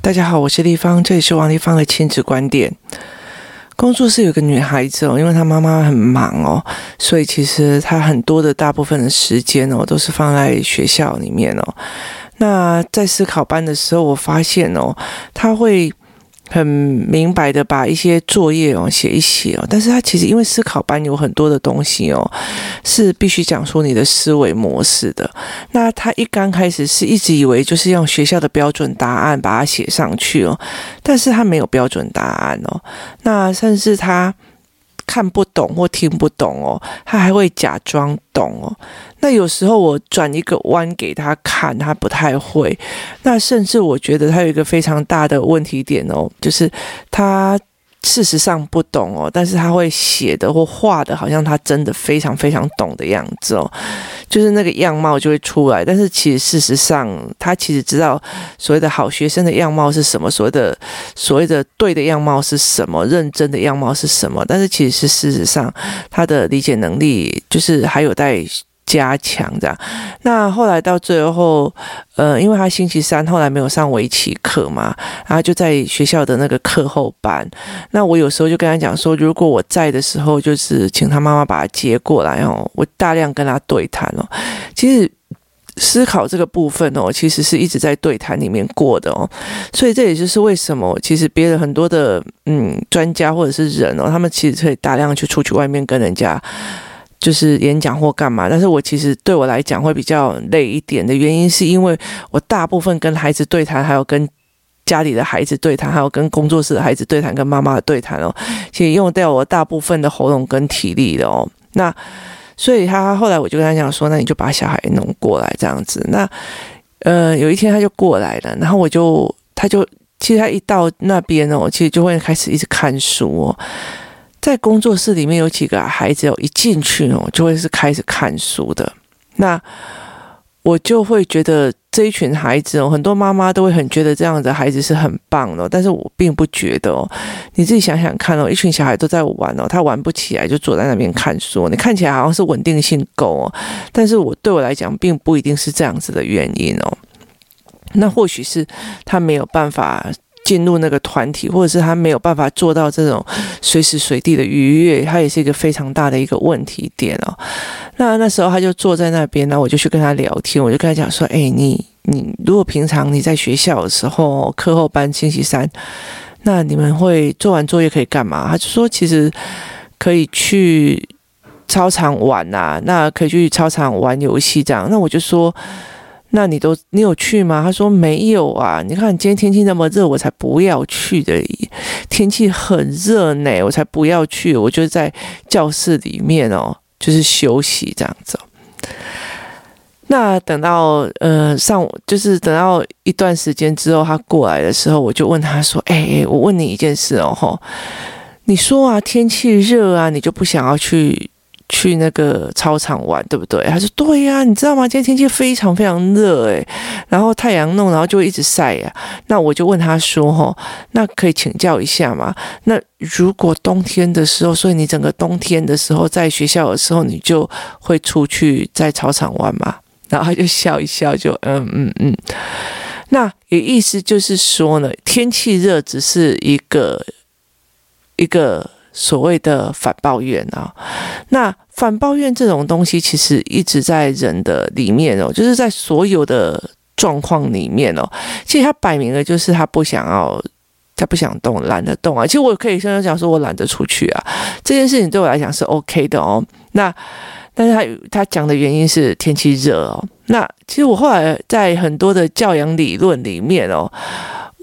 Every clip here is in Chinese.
大家好，我是丽芳，这里是王丽芳的亲子观点。工作室有个女孩子哦，因为她妈妈很忙哦，所以其实她很多的大部分的时间哦，都是放在学校里面哦。那在思考班的时候，我发现哦，她会。很明白的把一些作业哦写一写哦，但是他其实因为思考班有很多的东西哦，是必须讲出你的思维模式的。那他一刚开始是一直以为就是用学校的标准答案把它写上去哦，但是他没有标准答案哦，那甚至他。看不懂或听不懂哦，他还会假装懂哦。那有时候我转一个弯给他看，他不太会。那甚至我觉得他有一个非常大的问题点哦，就是他。事实上不懂哦，但是他会写的或画的，好像他真的非常非常懂的样子哦，就是那个样貌就会出来。但是其实事实上，他其实知道所谓的好学生的样貌是什么，所谓的所谓的对的样貌是什么，认真的样貌是什么。但是其实是事实上，他的理解能力就是还有待。加强这样，那后来到最后，呃，因为他星期三后来没有上围棋课嘛，然后就在学校的那个课后班。那我有时候就跟他讲说，如果我在的时候，就是请他妈妈把他接过来哦，我大量跟他对谈哦。其实思考这个部分哦，其实是一直在对谈里面过的哦。所以这也就是为什么，其实别的很多的嗯专家或者是人哦，他们其实可以大量去出去外面跟人家。就是演讲或干嘛，但是我其实对我来讲会比较累一点的原因，是因为我大部分跟孩子对谈，还有跟家里的孩子对谈，还有跟工作室的孩子对谈，跟妈妈的对谈哦，其实用掉我大部分的喉咙跟体力的哦。那所以他后来我就跟他讲说，那你就把小孩弄过来这样子。那呃有一天他就过来了，然后我就他就其实他一到那边哦，其实就会开始一直看书哦。在工作室里面有几个孩子哦，一进去哦，就会是开始看书的。那我就会觉得这一群孩子哦，很多妈妈都会很觉得这样的孩子是很棒的，但是我并不觉得哦。你自己想想看哦，一群小孩都在玩哦，他玩不起来就坐在那边看书，你看起来好像是稳定性够哦，但是我对我来讲并不一定是这样子的原因哦。那或许是他没有办法。进入那个团体，或者是他没有办法做到这种随时随地的愉悦，他也是一个非常大的一个问题点哦。那那时候他就坐在那边，那我就去跟他聊天，我就跟他讲说：“哎，你你如果平常你在学校的时候，课后班星期三，那你们会做完作业可以干嘛？”他就说：“其实可以去操场玩呐，那可以去操场玩游戏这样。”那我就说。那你都你有去吗？他说没有啊。你看今天天气那么热，我才不要去的。天气很热呢，我才不要去。我就在教室里面哦，就是休息这样子。那等到呃上午，就是等到一段时间之后，他过来的时候，我就问他说：“哎，我问你一件事哦，吼，你说啊，天气热啊，你就不想要去？”去那个操场玩，对不对？他说对呀，你知道吗？今天天气非常非常热，诶，然后太阳弄，然后就一直晒呀。那我就问他说，吼，那可以请教一下吗？那如果冬天的时候，所以你整个冬天的时候在学校的时候，你就会出去在操场玩吗？然后他就笑一笑，就嗯嗯嗯。那也意思就是说呢，天气热只是一个一个。所谓的反抱怨啊，那反抱怨这种东西，其实一直在人的里面哦，就是在所有的状况里面哦，其实他摆明了就是他不想要，他不想动，懒得动啊。其实我可以跟他讲说，我懒得出去啊，这件事情对我来讲是 OK 的哦。那但是他他讲的原因是天气热哦。那其实我后来在很多的教养理论里面哦，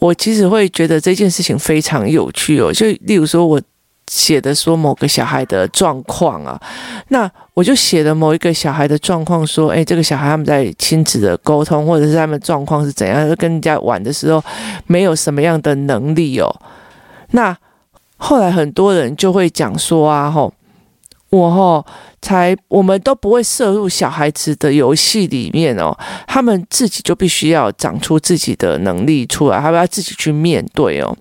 我其实会觉得这件事情非常有趣哦。就例如说我。写的说某个小孩的状况啊，那我就写了某一个小孩的状况，说，哎，这个小孩他们在亲子的沟通，或者是他们状况是怎样，跟人家玩的时候没有什么样的能力哦。那后来很多人就会讲说啊，吼，我吼才我们都不会涉入小孩子的游戏里面哦，他们自己就必须要长出自己的能力出来，他们要自己去面对哦。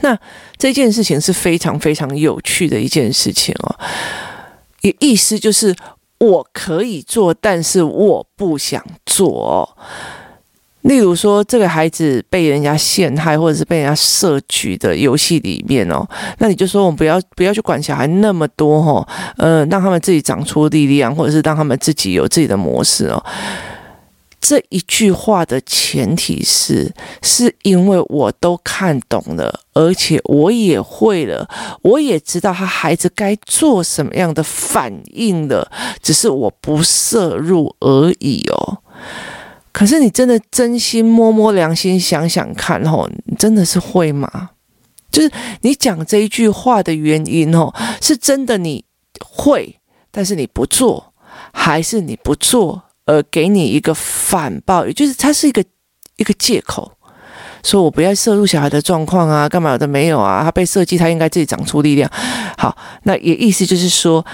那这件事情是非常非常有趣的一件事情哦，也意思就是我可以做，但是我不想做。例如说，这个孩子被人家陷害，或者是被人家设局的游戏里面哦，那你就说我们不要不要去管小孩那么多哦，呃，让他们自己长出力量，或者是让他们自己有自己的模式哦。这一句话的前提是，是因为我都看懂了，而且我也会了，我也知道他孩子该做什么样的反应了，只是我不涉入而已哦。可是你真的真心摸摸良心想想看哦，你真的是会吗？就是你讲这一句话的原因哦，是真的你会，但是你不做，还是你不做呃给你一个反报，也就是它是一个一个借口，说我不要摄入小孩的状况啊，干嘛的没有啊？他被设计，他应该自己长出力量。好，那也意思就是说。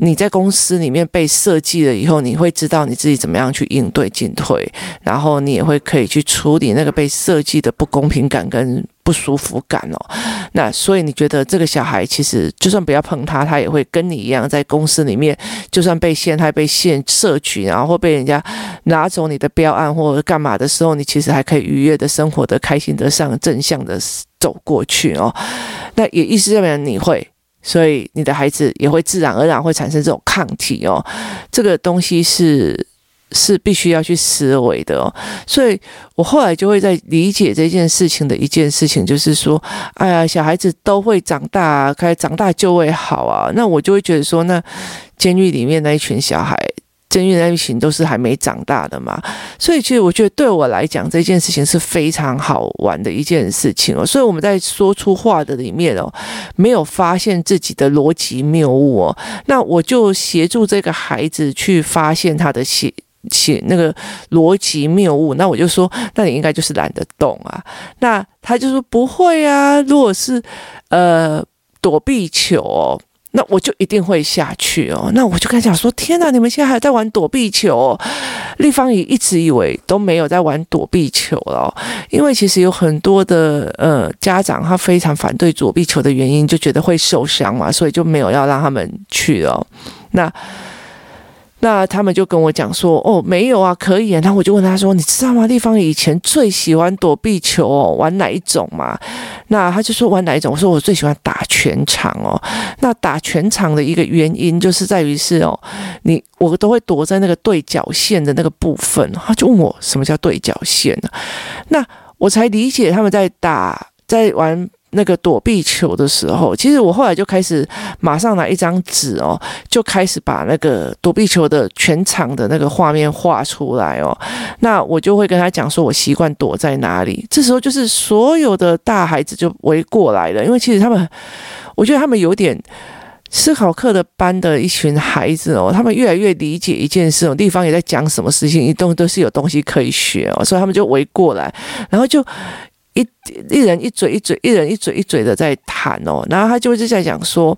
你在公司里面被设计了以后，你会知道你自己怎么样去应对进退，然后你也会可以去处理那个被设计的不公平感跟不舒服感哦。那所以你觉得这个小孩其实就算不要碰他，他也会跟你一样在公司里面，就算被陷害、被陷设局，然后被人家拿走你的标案或者干嘛的时候，你其实还可以愉悦的生活的、开心的上正向的走过去哦。那也意思证明你会。所以你的孩子也会自然而然会产生这种抗体哦，这个东西是是必须要去思维的哦。所以我后来就会在理解这件事情的一件事情，就是说，哎呀，小孩子都会长大，开始长大就会好啊。那我就会觉得说，那监狱里面那一群小孩。监狱那一群都是还没长大的嘛，所以其实我觉得对我来讲这件事情是非常好玩的一件事情哦。所以我们在说出话的里面哦，没有发现自己的逻辑谬误哦，那我就协助这个孩子去发现他的写写那个逻辑谬误。那我就说，那你应该就是懒得动啊。那他就说不会啊，如果是呃躲避球。那我就一定会下去哦。那我就跟他讲说：“天哪，你们现在还在玩躲避球哦？”立方也一直以为都没有在玩躲避球了，因为其实有很多的呃家长他非常反对躲避球的原因，就觉得会受伤嘛，所以就没有要让他们去哦。那。那他们就跟我讲说，哦，没有啊，可以啊。然后我就问他说，你知道吗？立方以前最喜欢躲避球哦，玩哪一种嘛？那他就说玩哪一种？我说我最喜欢打全场哦。那打全场的一个原因就是在于是哦，你我都会躲在那个对角线的那个部分。他就问我什么叫对角线呢？那我才理解他们在打在玩。那个躲避球的时候，其实我后来就开始马上拿一张纸哦，就开始把那个躲避球的全场的那个画面画出来哦。那我就会跟他讲说，我习惯躲在哪里。这时候就是所有的大孩子就围过来了，因为其实他们，我觉得他们有点思考课的班的一群孩子哦，他们越来越理解一件事，地方也在讲什么事情，一动都是有东西可以学哦，所以他们就围过来，然后就。一一人一嘴一嘴，一人一嘴一嘴的在谈哦，然后他就一直在讲说，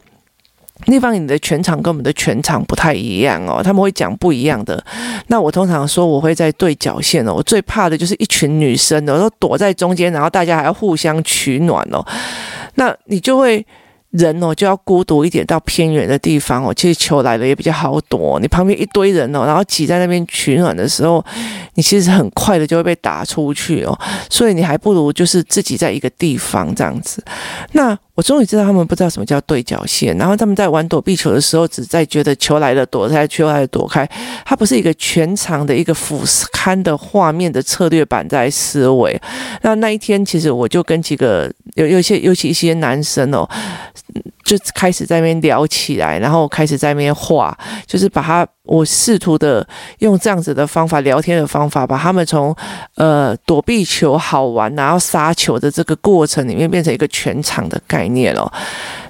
那方你的全场跟我们的全场不太一样哦，他们会讲不一样的。那我通常说我会在对角线哦，我最怕的就是一群女生的，都躲在中间，然后大家还要互相取暖哦，那你就会。人哦，就要孤独一点，到偏远的地方哦。其实球来了也比较好躲。你旁边一堆人哦，然后挤在那边取暖的时候，你其实很快的就会被打出去哦。所以你还不如就是自己在一个地方这样子。那。我终于知道他们不知道什么叫对角线，然后他们在玩躲避球的时候，只在觉得球来了躲开，球来了躲开，它不是一个全场的一个俯瞰的画面的策略版在思维。那那一天，其实我就跟几个有有些尤其一些男生哦，就开始在那边聊起来，然后开始在那边画，就是把他。我试图的用这样子的方法，聊天的方法，把他们从呃躲避球好玩，然后杀球的这个过程里面，变成一个全场的概念哦。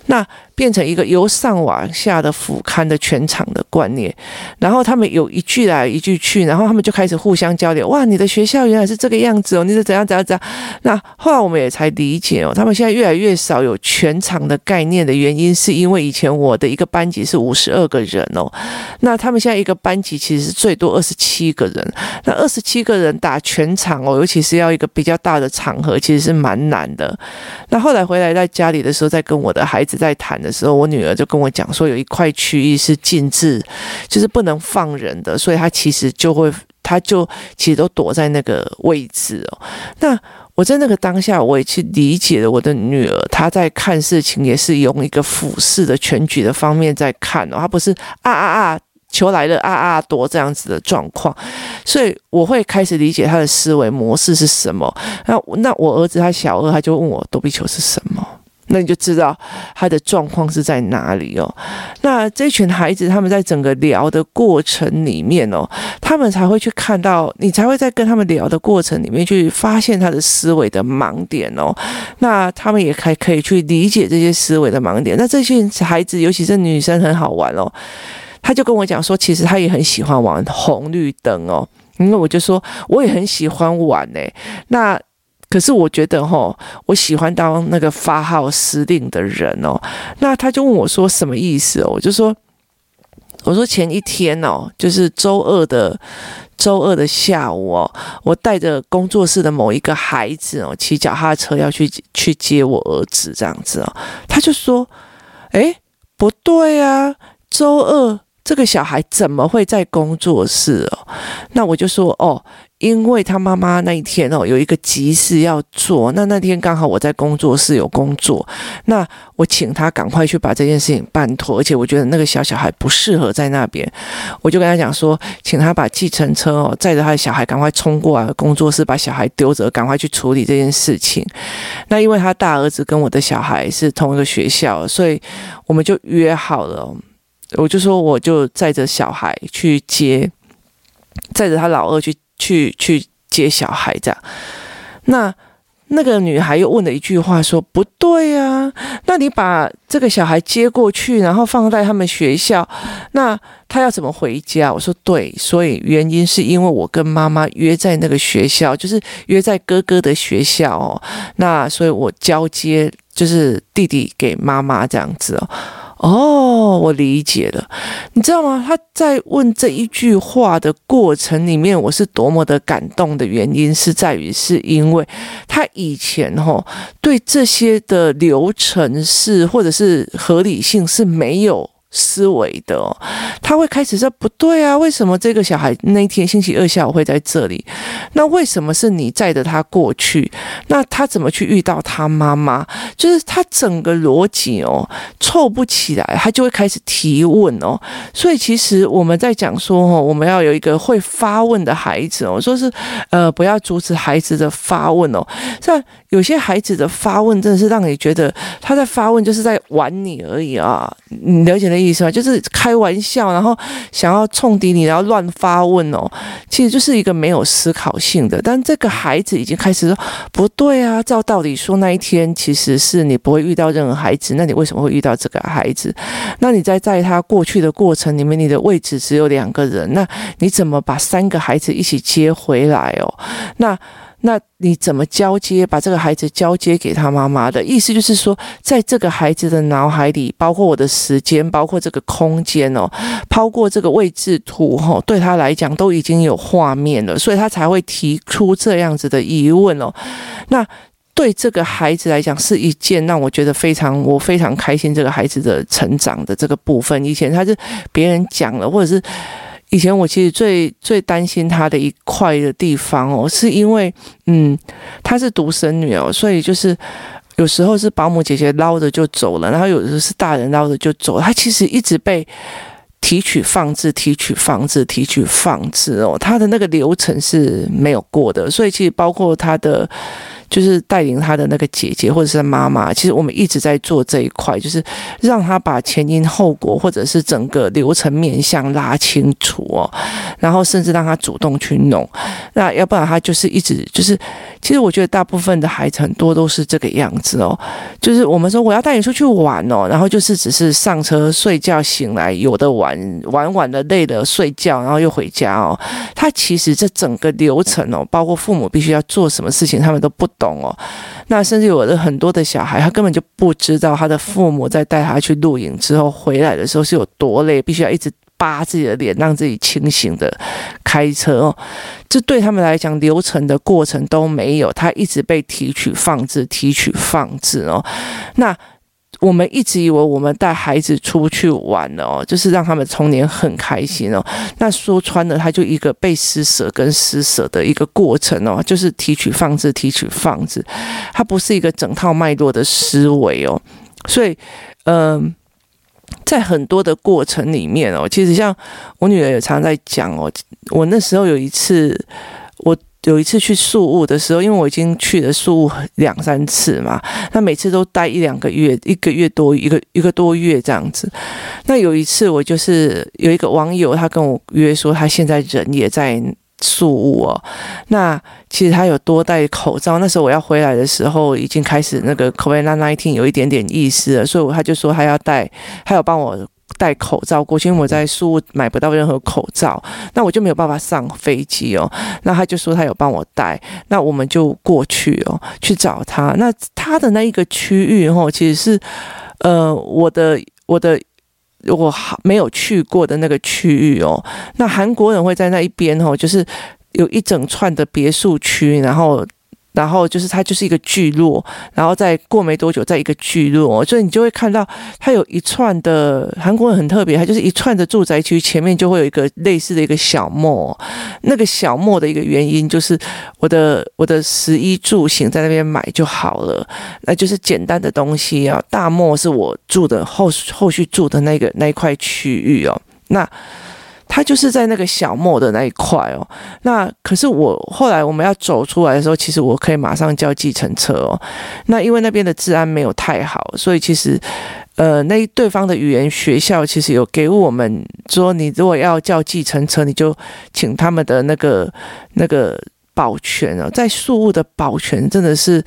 那。变成一个由上往下的俯瞰的全场的观念，然后他们有一句来一句去，然后他们就开始互相交流。哇，你的学校原来是这个样子哦，你是怎样怎样怎样。那后来我们也才理解哦，他们现在越来越少有全场的概念的原因，是因为以前我的一个班级是五十二个人哦，那他们现在一个班级其实是最多二十七个人，那二十七个人打全场哦，尤其是要一个比较大的场合，其实是蛮难的。那后来回来在家里的时候，在跟我的孩子在谈的。时候，我女儿就跟我讲说，有一块区域是禁止，就是不能放人的，所以她其实就会。他就其实都躲在那个位置哦。那我在那个当下，我也去理解了我的女儿，她在看事情也是用一个俯视的全局的方面在看哦，她不是啊啊啊，球来了啊啊躲这样子的状况，所以我会开始理解她的思维模式是什么。那那我儿子他小二，他就问我躲避球是什么。那你就知道他的状况是在哪里哦。那这群孩子他们在整个聊的过程里面哦，他们才会去看到，你才会在跟他们聊的过程里面去发现他的思维的盲点哦。那他们也还可以去理解这些思维的盲点。那这群孩子，尤其是女生，很好玩哦。他就跟我讲说，其实他也很喜欢玩红绿灯哦。因为我就说，我也很喜欢玩呢。那可是我觉得哦，我喜欢当那个发号施令的人哦。那他就问我说什么意思哦？我就说，我说前一天哦，就是周二的周二的下午哦，我带着工作室的某一个孩子哦，骑脚踏车要去去接我儿子这样子哦。他就说，诶，不对啊，周二这个小孩怎么会在工作室哦？那我就说哦。因为他妈妈那一天哦，有一个急事要做，那那天刚好我在工作室有工作，那我请他赶快去把这件事情办妥，而且我觉得那个小小孩不适合在那边，我就跟他讲说，请他把计程车哦载着他的小孩赶快冲过来工作室，把小孩丢着，赶快去处理这件事情。那因为他大儿子跟我的小孩是同一个学校，所以我们就约好了，我就说我就载着小孩去接，载着他老二去。去去接小孩这样，那那个女孩又问了一句话说：“不对啊，那你把这个小孩接过去，然后放在他们学校，那他要怎么回家？”我说：“对，所以原因是因为我跟妈妈约在那个学校，就是约在哥哥的学校哦。那所以我交接就是弟弟给妈妈这样子哦。”哦，我理解了。你知道吗？他在问这一句话的过程里面，我是多么的感动的原因，是在于是因为他以前吼对这些的流程是或者是合理性是没有。思维的哦，他会开始说不对啊，为什么这个小孩那天星期二下午会在这里？那为什么是你载着他过去？那他怎么去遇到他妈妈？就是他整个逻辑哦凑不起来，他就会开始提问哦。所以其实我们在讲说哦，我们要有一个会发问的孩子哦，说是呃不要阻止孩子的发问哦。像有些孩子的发问真的是让你觉得他在发问就是在玩你而已啊，你了解的意思吗？就是开玩笑，然后想要冲敌你，然后乱发问哦，其实就是一个没有思考性的。但这个孩子已经开始说不对啊，照道理说那一天其实是你不会遇到任何孩子，那你为什么会遇到这个孩子？那你在在他过去的过程里面，你的位置只有两个人，那你怎么把三个孩子一起接回来哦？那。那你怎么交接？把这个孩子交接给他妈妈的意思就是说，在这个孩子的脑海里，包括我的时间，包括这个空间哦，抛过这个位置图哈，对他来讲都已经有画面了，所以他才会提出这样子的疑问哦。那对这个孩子来讲，是一件让我觉得非常我非常开心，这个孩子的成长的这个部分。以前他是别人讲了，或者是。以前我其实最最担心她的一块的地方哦，是因为嗯，她是独生女哦，所以就是有时候是保姆姐姐捞着就走了，然后有的时候是大人捞着就走了，她其实一直被提取放置、提取放置、提取放置哦，她的那个流程是没有过的，所以其实包括她的。就是带领他的那个姐姐或者是妈妈，其实我们一直在做这一块，就是让他把前因后果或者是整个流程面向拉清楚哦，然后甚至让他主动去弄，那要不然他就是一直就是，其实我觉得大部分的孩子很多都是这个样子哦，就是我们说我要带你出去玩哦，然后就是只是上车睡觉醒来有的玩，玩玩的累了睡觉，然后又回家哦，他其实这整个流程哦，包括父母必须要做什么事情，他们都不。懂哦，那甚至有的很多的小孩，他根本就不知道他的父母在带他去露营之后回来的时候是有多累，必须要一直扒自己的脸，让自己清醒的开车哦。这对他们来讲，流程的过程都没有，他一直被提取放置，提取放置哦。那我们一直以为我们带孩子出去玩哦，就是让他们童年很开心哦。那说穿了，他就一个被施舍跟施舍的一个过程哦，就是提取放置，提取放置，它不是一个整套脉络的思维哦。所以，嗯、呃，在很多的过程里面哦，其实像我女儿也常在讲哦，我那时候有一次。有一次去宿雾的时候，因为我已经去了宿雾两三次嘛，那每次都待一两个月，一个月多一个一个多月这样子。那有一次我就是有一个网友，他跟我约说，他现在人也在宿雾哦。那其实他有多戴口罩。那时候我要回来的时候，已经开始那个 COVID-19 有一点点意思了，所以他就说他要戴，他有帮我。戴口罩过去，因为我在宿雾买不到任何口罩，那我就没有办法上飞机哦。那他就说他有帮我带，那我们就过去哦，去找他。那他的那一个区域哦，其实是呃我的我的我没有去过的那个区域哦。那韩国人会在那一边哦，就是有一整串的别墅区，然后。然后就是它就是一个聚落，然后再过没多久，再一个聚落，所以你就会看到它有一串的韩国人很特别，它就是一串的住宅区前面就会有一个类似的一个小 mall。那个小 mall 的一个原因就是我的我的十一住行在那边买就好了，那就是简单的东西啊。大 mall 是我住的后后续住的那个那一块区域哦，那。他就是在那个小莫的那一块哦，那可是我后来我们要走出来的时候，其实我可以马上叫计程车哦。那因为那边的治安没有太好，所以其实呃，那对方的语言学校其实有给我们说，你如果要叫计程车，你就请他们的那个那个保全哦，在宿雾的保全真的是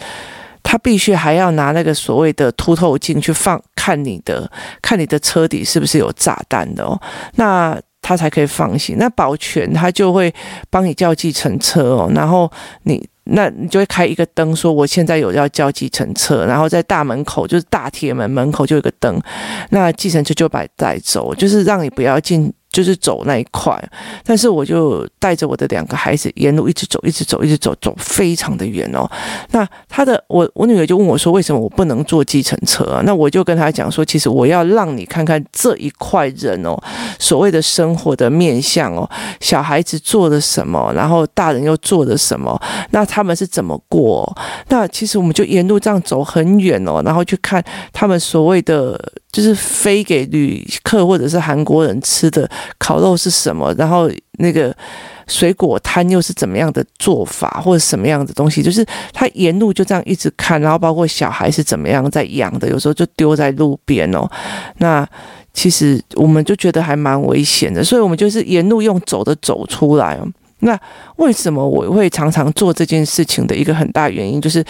他必须还要拿那个所谓的凸透镜去放看你的看你的车底是不是有炸弹的哦，那。他才可以放心。那保全他就会帮你叫计程车哦，然后你那你就会开一个灯，说我现在有要叫计程车，然后在大门口就是大铁门门口就有个灯，那计程车就把你带走，就是让你不要进。就是走那一块，但是我就带着我的两个孩子沿路一直走，一直走，一直走，走非常的远哦。那他的我我女儿就问我说：“为什么我不能坐计程车啊？”那我就跟他讲说：“其实我要让你看看这一块人哦，所谓的生活的面向哦，小孩子做了什么，然后大人又做了什么，那他们是怎么过？那其实我们就沿路这样走很远哦，然后去看他们所谓的。”就是飞给旅客或者是韩国人吃的烤肉是什么？然后那个水果摊又是怎么样的做法，或者什么样的东西？就是他沿路就这样一直看，然后包括小孩是怎么样在养的，有时候就丢在路边哦。那其实我们就觉得还蛮危险的，所以我们就是沿路用走的走出来。那为什么我会常常做这件事情的一个很大原因，就是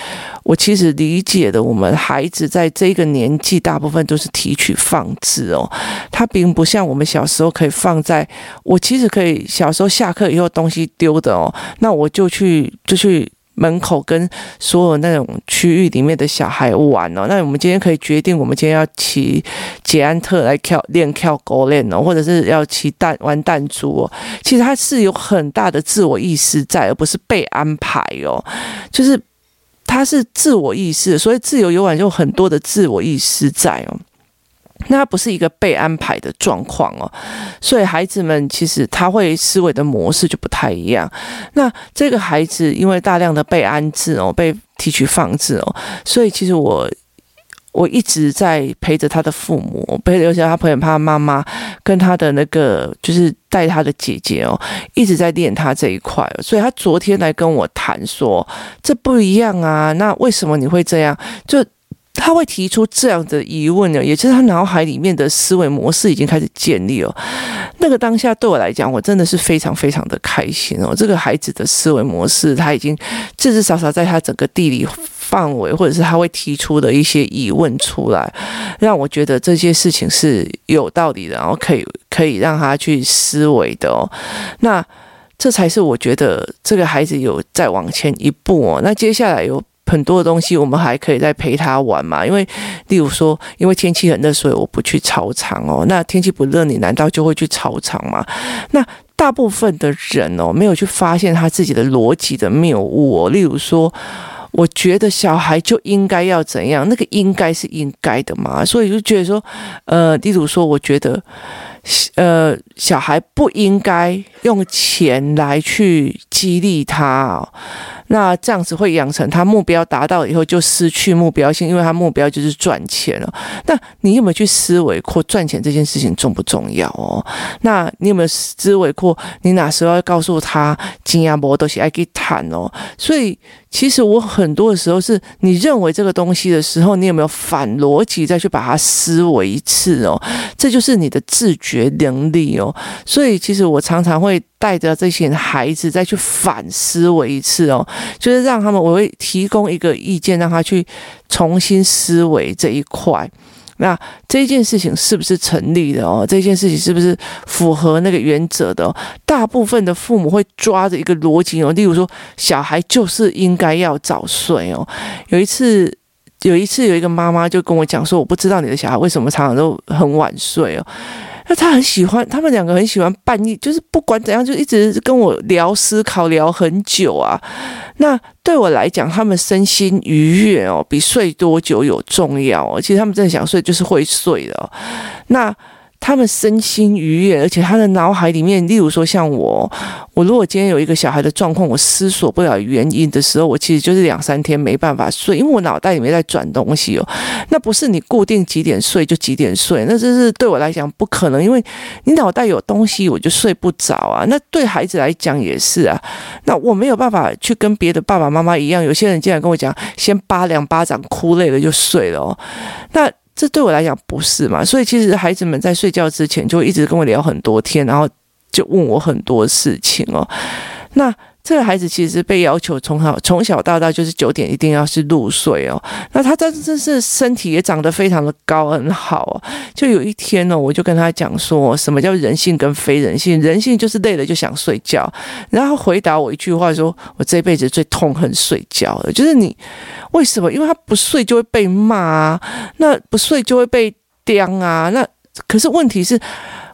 我其实理解的，我们孩子在这个年纪，大部分都是提取放置哦，他并不像我们小时候可以放在，我其实可以小时候下课以后东西丢的哦，那我就去就去。门口跟所有那种区域里面的小孩玩哦，那我们今天可以决定，我们今天要骑捷安特来跳练跳狗链哦，或者是要骑弹玩弹珠哦。其实他是有很大的自我意识在，而不是被安排哦。就是他是自我意识，所以自由游玩就很多的自我意识在哦。那他不是一个被安排的状况哦，所以孩子们其实他会思维的模式就不太一样。那这个孩子因为大量的被安置哦，被提取放置哦，所以其实我我一直在陪着他的父母，陪着尤其他朋友他妈妈跟他的那个就是带他的姐姐哦，一直在练他这一块。所以他昨天来跟我谈说，这不一样啊，那为什么你会这样？就。他会提出这样的疑问呢，也就是他脑海里面的思维模式已经开始建立了。那个当下对我来讲，我真的是非常非常的开心哦。这个孩子的思维模式，他已经至至少少在他整个地理范围，或者是他会提出的一些疑问出来，让我觉得这些事情是有道理的，然后可以可以让他去思维的哦。那这才是我觉得这个孩子有再往前一步哦。那接下来有。很多的东西我们还可以再陪他玩嘛，因为例如说，因为天气很热，所以我不去操场哦。那天气不热，你难道就会去操场吗？那大部分的人哦，没有去发现他自己的逻辑的谬误哦。例如说，我觉得小孩就应该要怎样，那个应该是应该的嘛，所以就觉得说，呃，例如说，我觉得，呃，小孩不应该用钱来去激励他哦。那这样子会养成他目标达到以后就失去目标性，因为他目标就是赚钱了。那你有没有去思维过赚钱这件事情重不重要哦？那你有没有思维过你哪时候要告诉他金亚波都是爱给谈哦？所以其实我很多的时候是你认为这个东西的时候，你有没有反逻辑再去把它思维一次哦？这就是你的自觉能力哦。所以其实我常常会。带着这些孩子再去反思维一次哦，就是让他们，我会提供一个意见，让他去重新思维这一块。那这件事情是不是成立的哦？这件事情是不是符合那个原则的？大部分的父母会抓着一个逻辑哦，例如说，小孩就是应该要早睡哦。有一次，有一次有一个妈妈就跟我讲说，我不知道你的小孩为什么常常都很晚睡哦。他很喜欢，他们两个很喜欢半夜，就是不管怎样，就一直跟我聊思考，聊很久啊。那对我来讲，他们身心愉悦哦，比睡多久有重要哦。其实他们真的想睡，就是会睡的。那。他们身心愉悦，而且他的脑海里面，例如说像我，我如果今天有一个小孩的状况，我思索不了原因的时候，我其实就是两三天没办法睡，因为我脑袋里面在转东西哦。那不是你固定几点睡就几点睡，那这是对我来讲不可能，因为你脑袋有东西，我就睡不着啊。那对孩子来讲也是啊。那我没有办法去跟别的爸爸妈妈一样，有些人竟然跟我讲，先扒两巴掌，哭累了就睡了哦。那。这对我来讲不是嘛？所以其实孩子们在睡觉之前就一直跟我聊很多天，然后就问我很多事情哦。那。这个孩子其实被要求从小从小到大就是九点一定要是入睡哦。那他真真是身体也长得非常的高，很好哦。就有一天呢，我就跟他讲说，什么叫人性跟非人性？人性就是累了就想睡觉。然后回答我一句话说，我这辈子最痛恨睡觉了，就是你为什么？因为他不睡就会被骂啊，那不睡就会被刁啊。那可是问题是。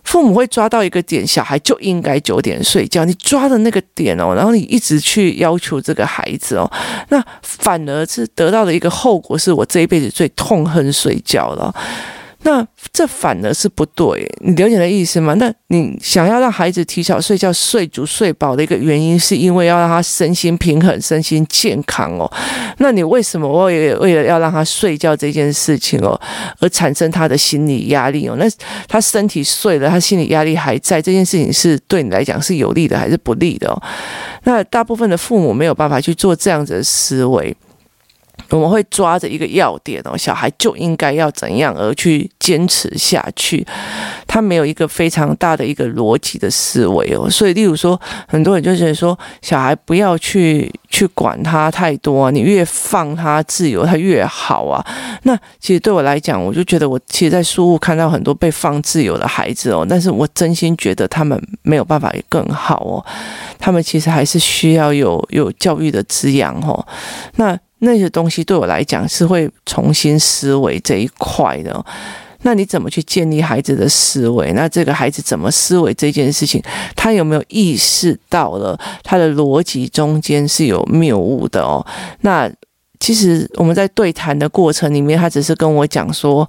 父母会抓到一个点，小孩就应该九点睡觉。你抓的那个点哦，然后你一直去要求这个孩子哦，那反而是得到的一个后果，是我这一辈子最痛恨睡觉了。那这反而是不对，你了解的意思吗？那你想要让孩子提早睡觉、睡足、睡饱的一个原因，是因为要让他身心平衡、身心健康哦。那你为什么为为了要让他睡觉这件事情哦，而产生他的心理压力哦？那他身体睡了，他心理压力还在，这件事情是对你来讲是有利的还是不利的哦？那大部分的父母没有办法去做这样子的思维。我们会抓着一个要点哦，小孩就应该要怎样而去坚持下去，他没有一个非常大的一个逻辑的思维哦，所以例如说，很多人就觉得说，小孩不要去去管他太多，你越放他自由，他越好啊。那其实对我来讲，我就觉得我其实，在书屋看到很多被放自由的孩子哦，但是我真心觉得他们没有办法更好哦，他们其实还是需要有有教育的滋养哦，那。那些东西对我来讲是会重新思维这一块的，那你怎么去建立孩子的思维？那这个孩子怎么思维这件事情，他有没有意识到了他的逻辑中间是有谬误的哦？那其实我们在对谈的过程里面，他只是跟我讲说，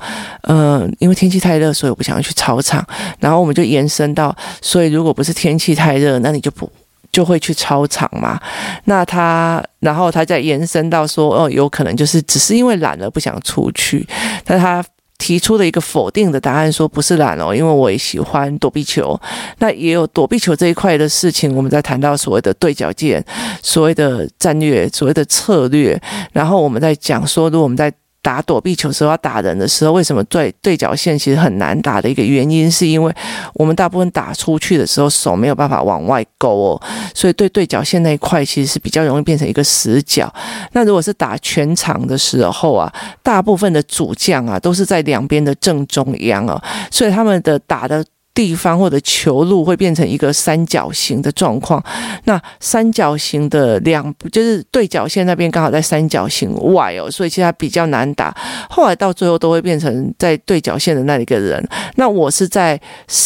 嗯、呃，因为天气太热，所以我不想要去操场。然后我们就延伸到，所以如果不是天气太热，那你就不。就会去操场嘛，那他，然后他再延伸到说，哦，有可能就是只是因为懒了不想出去，但他提出了一个否定的答案，说不是懒哦，因为我也喜欢躲避球，那也有躲避球这一块的事情，我们在谈到所谓的对角线，所谓的战略，所谓的策略，然后我们在讲说，如果我们在打躲避球时候要打人的时候，为什么对对角线其实很难打的一个原因，是因为我们大部分打出去的时候手没有办法往外勾哦，所以对对角线那一块其实是比较容易变成一个死角。那如果是打全场的时候啊，大部分的主将啊都是在两边的正中央啊，所以他们的打的。地方或者球路会变成一个三角形的状况，那三角形的两就是对角线那边刚好在三角形外哦，所以其实比较难打。后来到最后都会变成在对角线的那一个人。那我是在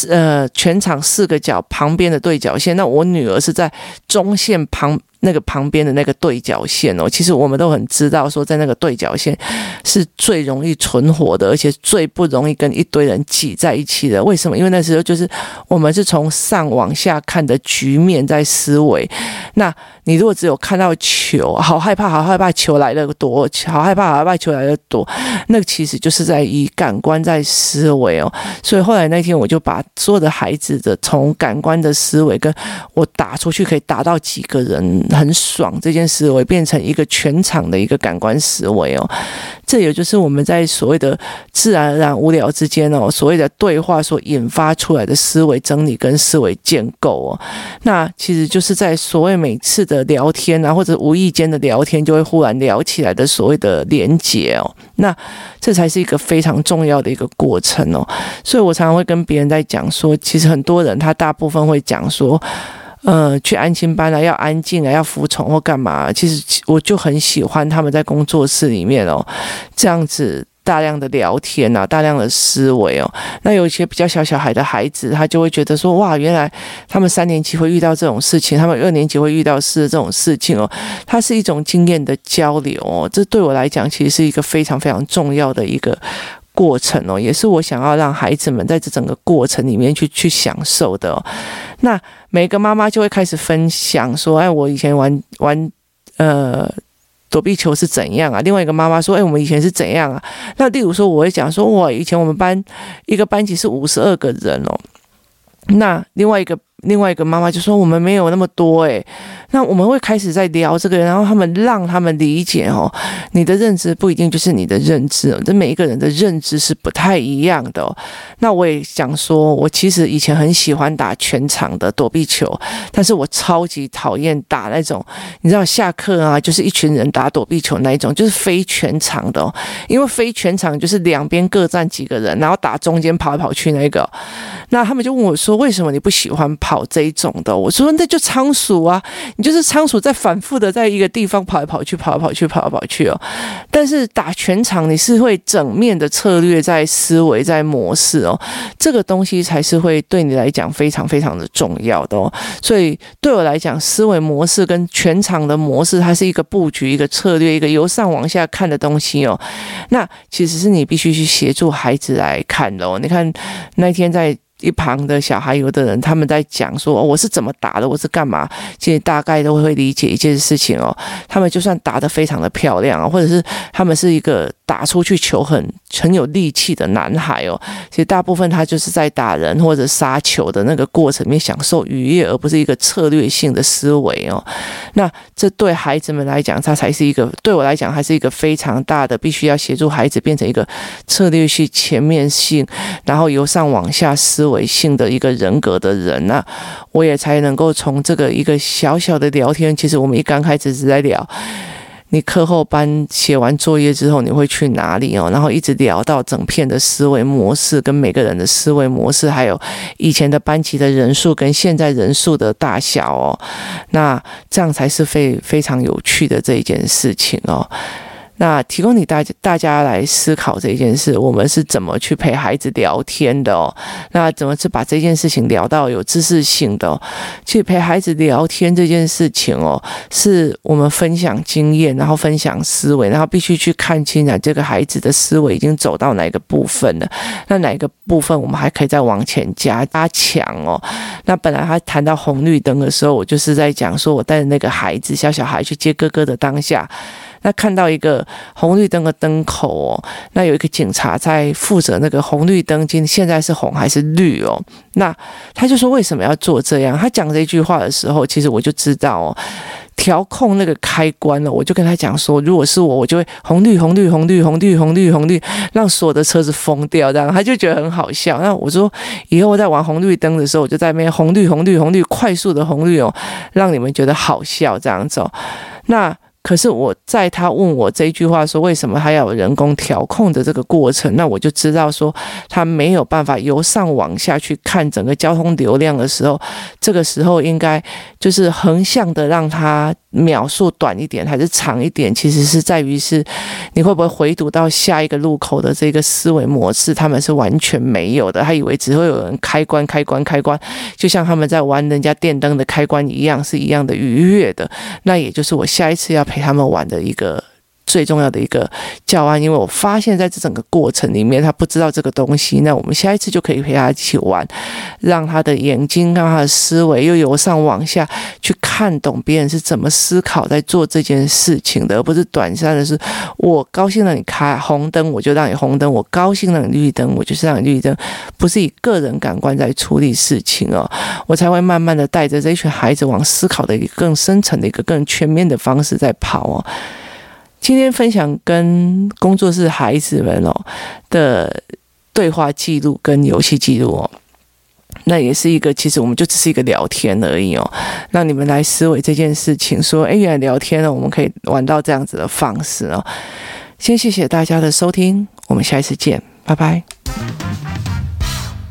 呃全场四个角旁边的对角线，那我女儿是在中线旁。那个旁边的那个对角线哦，其实我们都很知道，说在那个对角线是最容易存活的，而且最不容易跟一堆人挤在一起的。为什么？因为那时候就是我们是从上往下看的局面在思维。那你如果只有看到球，好害怕，好害怕球来了躲，好害怕，好害怕球来了躲，那其实就是在以感官在思维哦。所以后来那天我就把所有的孩子的从感官的思维，跟我打出去可以打到几个人。很爽，这件思维变成一个全场的一个感官思维哦，这也就是我们在所谓的自然而然无聊之间哦，所谓的对话所引发出来的思维整理跟思维建构哦，那其实就是在所谓每次的聊天啊，或者无意间的聊天，就会忽然聊起来的所谓的连结哦，那这才是一个非常重要的一个过程哦，所以我常常会跟别人在讲说，其实很多人他大部分会讲说。呃，去安亲班啊，要安静啊，要服从或干嘛？其实我就很喜欢他们在工作室里面哦，这样子大量的聊天啊，大量的思维哦。那有一些比较小小孩的孩子，他就会觉得说，哇，原来他们三年级会遇到这种事情，他们二年级会遇到是这种事情哦。它是一种经验的交流哦，这对我来讲，其实是一个非常非常重要的一个。过程哦，也是我想要让孩子们在这整个过程里面去去享受的哦。那每个妈妈就会开始分享说：“哎，我以前玩玩呃躲避球是怎样啊？”另外一个妈妈说：“哎，我们以前是怎样啊？”那例如说，我会讲说：“哇，以前我们班一个班级是五十二个人哦。”那另外一个。另外一个妈妈就说：“我们没有那么多诶。”那我们会开始在聊这个，然后他们让他们理解哦，你的认知不一定就是你的认知，这每一个人的认知是不太一样的。那我也想说，我其实以前很喜欢打全场的躲避球，但是我超级讨厌打那种，你知道下课啊，就是一群人打躲避球那一种，就是非全场的哦，因为非全场就是两边各站几个人，然后打中间跑来跑去那个。那他们就问我说：“为什么你不喜欢跑？”跑这一种的，我说那就仓鼠啊，你就是仓鼠在反复的在一个地方跑来跑去，跑来跑去，跑来跑去哦。但是打全场你是会整面的策略在思维在模式哦，这个东西才是会对你来讲非常非常的重要的哦。所以对我来讲，思维模式跟全场的模式，它是一个布局、一个策略、一个由上往下看的东西哦。那其实是你必须去协助孩子来看的哦。你看那天在。一旁的小孩，有的人他们在讲说，我是怎么打的，我是干嘛，其实大概都会理解一件事情哦。他们就算打得非常的漂亮啊，或者是他们是一个打出去球很很有力气的男孩哦，其实大部分他就是在打人或者杀球的那个过程里面享受愉悦，而不是一个策略性的思维哦。那这对孩子们来讲，他才是一个对我来讲，还是一个非常大的，必须要协助孩子变成一个策略性、全面性，然后由上往下思。维性的一个人格的人，那我也才能够从这个一个小小的聊天，其实我们一刚开始是在聊，你课后班写完作业之后你会去哪里哦，然后一直聊到整片的思维模式跟每个人的思维模式，还有以前的班级的人数跟现在人数的大小哦，那这样才是非非常有趣的这一件事情哦。那提供你大家大家来思考这件事，我们是怎么去陪孩子聊天的哦？那怎么去把这件事情聊到有知识性的哦？去陪孩子聊天这件事情哦，是我们分享经验，然后分享思维，然后必须去看清啊，这个孩子的思维已经走到哪个部分了？那哪个部分我们还可以再往前加加强哦？那本来他谈到红绿灯的时候，我就是在讲说，我带着那个孩子小小孩去接哥哥的当下。那看到一个红绿灯的灯口哦，那有一个警察在负责那个红绿灯，今现在是红还是绿哦？那他就说为什么要做这样？他讲这句话的时候，其实我就知道哦，调控那个开关了。我就跟他讲说，如果是我，我就会红绿红绿红绿红绿红绿红绿，让所有的车子疯掉，这样他就觉得很好笑。那我说以后我在玩红绿灯的时候，我就在那边红绿红绿红绿快速的红绿哦，让你们觉得好笑这样子哦。那。可是我在他问我这句话说，为什么还要有人工调控的这个过程，那我就知道说他没有办法由上往下去看整个交通流量的时候，这个时候应该就是横向的让他秒数短一点还是长一点，其实是在于是你会不会回读到下一个路口的这个思维模式，他们是完全没有的，他以为只会有人开关开关开关，就像他们在玩人家电灯的开关一样，是一样的愉悦的，那也就是我下一次要。陪他们玩的一个最重要的一个教案，因为我发现在这整个过程里面，他不知道这个东西，那我们下一次就可以陪他一起玩，让他的眼睛、让他的思维又由上往下去看懂别人是怎么思考在做这件事情的，而不是短暂的是我高兴让你开红灯，我就让你红灯；我高兴让你绿灯，我就是让你绿灯，不是以个人感官在处理事情哦，我才会慢慢的带着这一群孩子往思考的一个更深层的一个更全面的方式在跑哦。今天分享跟工作室孩子们哦的对话记录跟游戏记录哦，那也是一个，其实我们就只是一个聊天而已哦，让你们来思维这件事情，说，哎，原来聊天呢，我们可以玩到这样子的方式哦。先谢谢大家的收听，我们下一次见，拜拜。